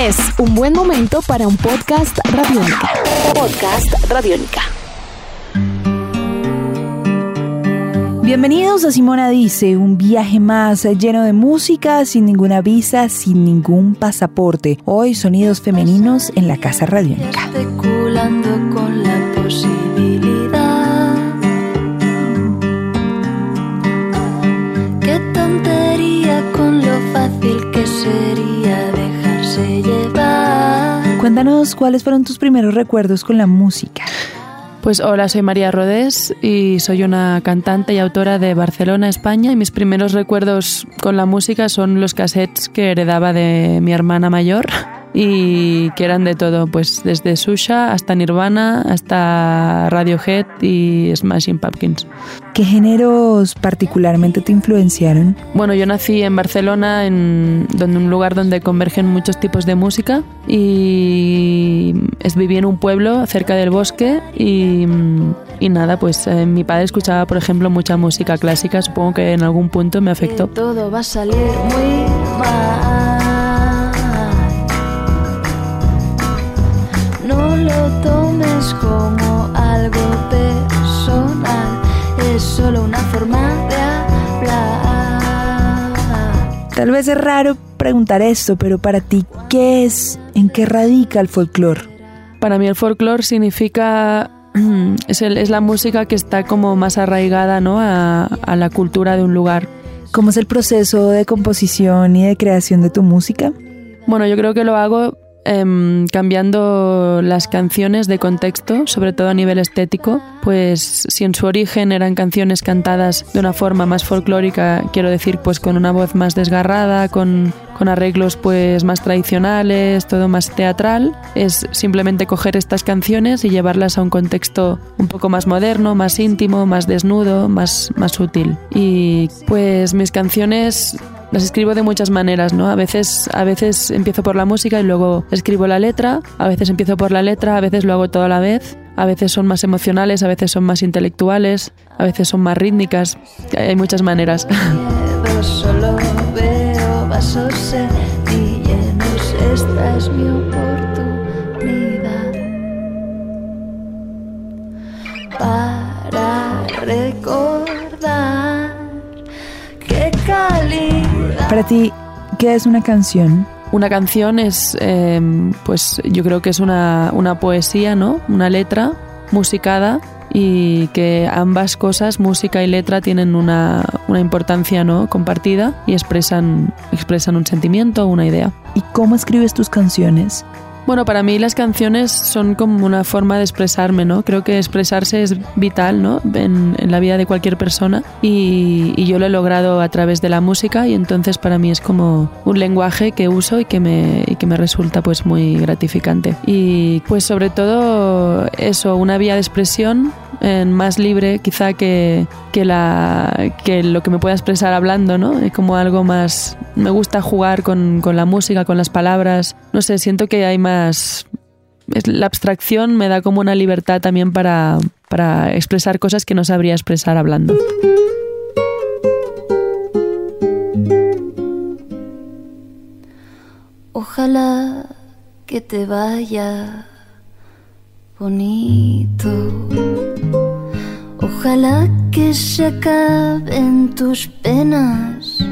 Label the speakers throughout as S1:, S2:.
S1: Es un buen momento para un podcast radiónica. Podcast radiónica.
S2: Bienvenidos a Simona Dice, un viaje más lleno de música, sin ninguna visa, sin ningún pasaporte. Hoy sonidos femeninos en la Casa Radiónica.
S3: Especulando con la posibilidad. Llevar.
S2: Cuéntanos cuáles fueron tus primeros recuerdos con la música.
S4: Pues hola, soy María Rodés y soy una cantante y autora de Barcelona, España. Y mis primeros recuerdos con la música son los cassettes que heredaba de mi hermana mayor y que eran de todo, pues desde Susha hasta Nirvana, hasta Radiohead y Smashing Pumpkins.
S2: ¿Qué géneros particularmente te influenciaron?
S4: Bueno, yo nací en Barcelona, en donde un lugar donde convergen muchos tipos de música y es, viví en un pueblo cerca del bosque y, y nada, pues eh, mi padre escuchaba, por ejemplo, mucha música clásica, supongo que en algún punto me afectó.
S3: Que todo va a salir muy mal. Lo tomes como algo personal, es solo una forma de hablar.
S2: Tal vez es raro preguntar esto, pero para ti, ¿qué es, en qué radica el folclore?
S4: Para mí el folclore significa es, el- es la música que está como más arraigada ¿no? a, a la cultura de un lugar.
S2: ¿Cómo es el proceso de composición y de creación de tu música?
S4: Bueno, yo creo que lo hago em, cambiando las canciones de contexto, sobre todo a nivel estético. Pues si en su origen eran canciones cantadas de una forma más folclórica, quiero decir, pues con una voz más desgarrada, con, con arreglos pues más tradicionales, todo más teatral, es simplemente coger estas canciones y llevarlas a un contexto un poco más moderno, más íntimo, más desnudo, más, más útil. Y pues mis canciones las escribo de muchas maneras, ¿no? A veces, a veces empiezo por la música y luego escribo la letra, a veces empiezo por la letra, a veces lo hago todo a la vez, a veces son más emocionales, a veces son más intelectuales, a veces son más rítmicas, hay muchas maneras.
S3: Para recordar
S2: Para ti, ¿qué es una canción?
S4: Una canción es, eh, pues yo creo que es una, una poesía, ¿no? Una letra musicada y que ambas cosas, música y letra, tienen una, una importancia ¿no? compartida y expresan, expresan un sentimiento o una idea.
S2: ¿Y cómo escribes tus canciones?
S4: Bueno, para mí las canciones son como una forma de expresarme, ¿no? Creo que expresarse es vital, ¿no? En, en la vida de cualquier persona y, y yo lo he logrado a través de la música y entonces para mí es como un lenguaje que uso y que me, y que me resulta pues muy gratificante. Y pues sobre todo eso, una vía de expresión eh, más libre quizá que, que, la, que lo que me pueda expresar hablando, ¿no? Es como algo más... Me gusta jugar con, con la música, con las palabras. No sé, siento que hay más... La abstracción me da como una libertad también para, para expresar cosas que no sabría expresar hablando.
S3: Ojalá que te vaya bonito. Ojalá que se acaben tus penas.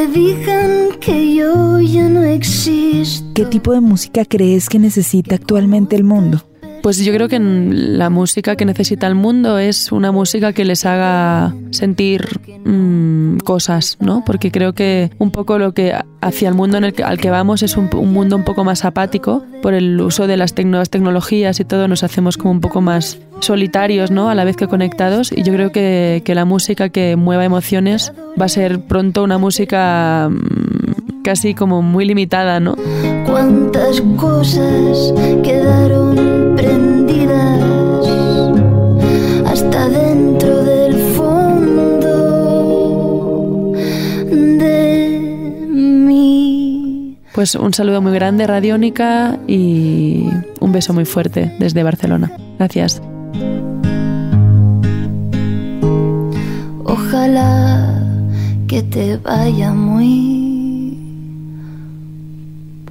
S3: Te digan que yo ya no existo.
S2: ¿Qué tipo de música crees que necesita actualmente el mundo?
S4: Pues yo creo que la música que necesita el mundo es una música que les haga sentir mm, cosas, ¿no? Porque creo que un poco lo que hacia el mundo en el que, al que vamos es un, un mundo un poco más apático por el uso de las nuevas tecnologías y todo nos hacemos como un poco más solitarios, ¿no? A la vez que conectados y yo creo que, que la música que mueva emociones va a ser pronto una música mm, casi como muy limitada, ¿no?
S3: Cuántas cosas quedaron prendidas hasta dentro del fondo de mí.
S4: Pues un saludo muy grande, Radiónica, y un beso muy fuerte desde Barcelona. Gracias.
S3: Ojalá que te vaya muy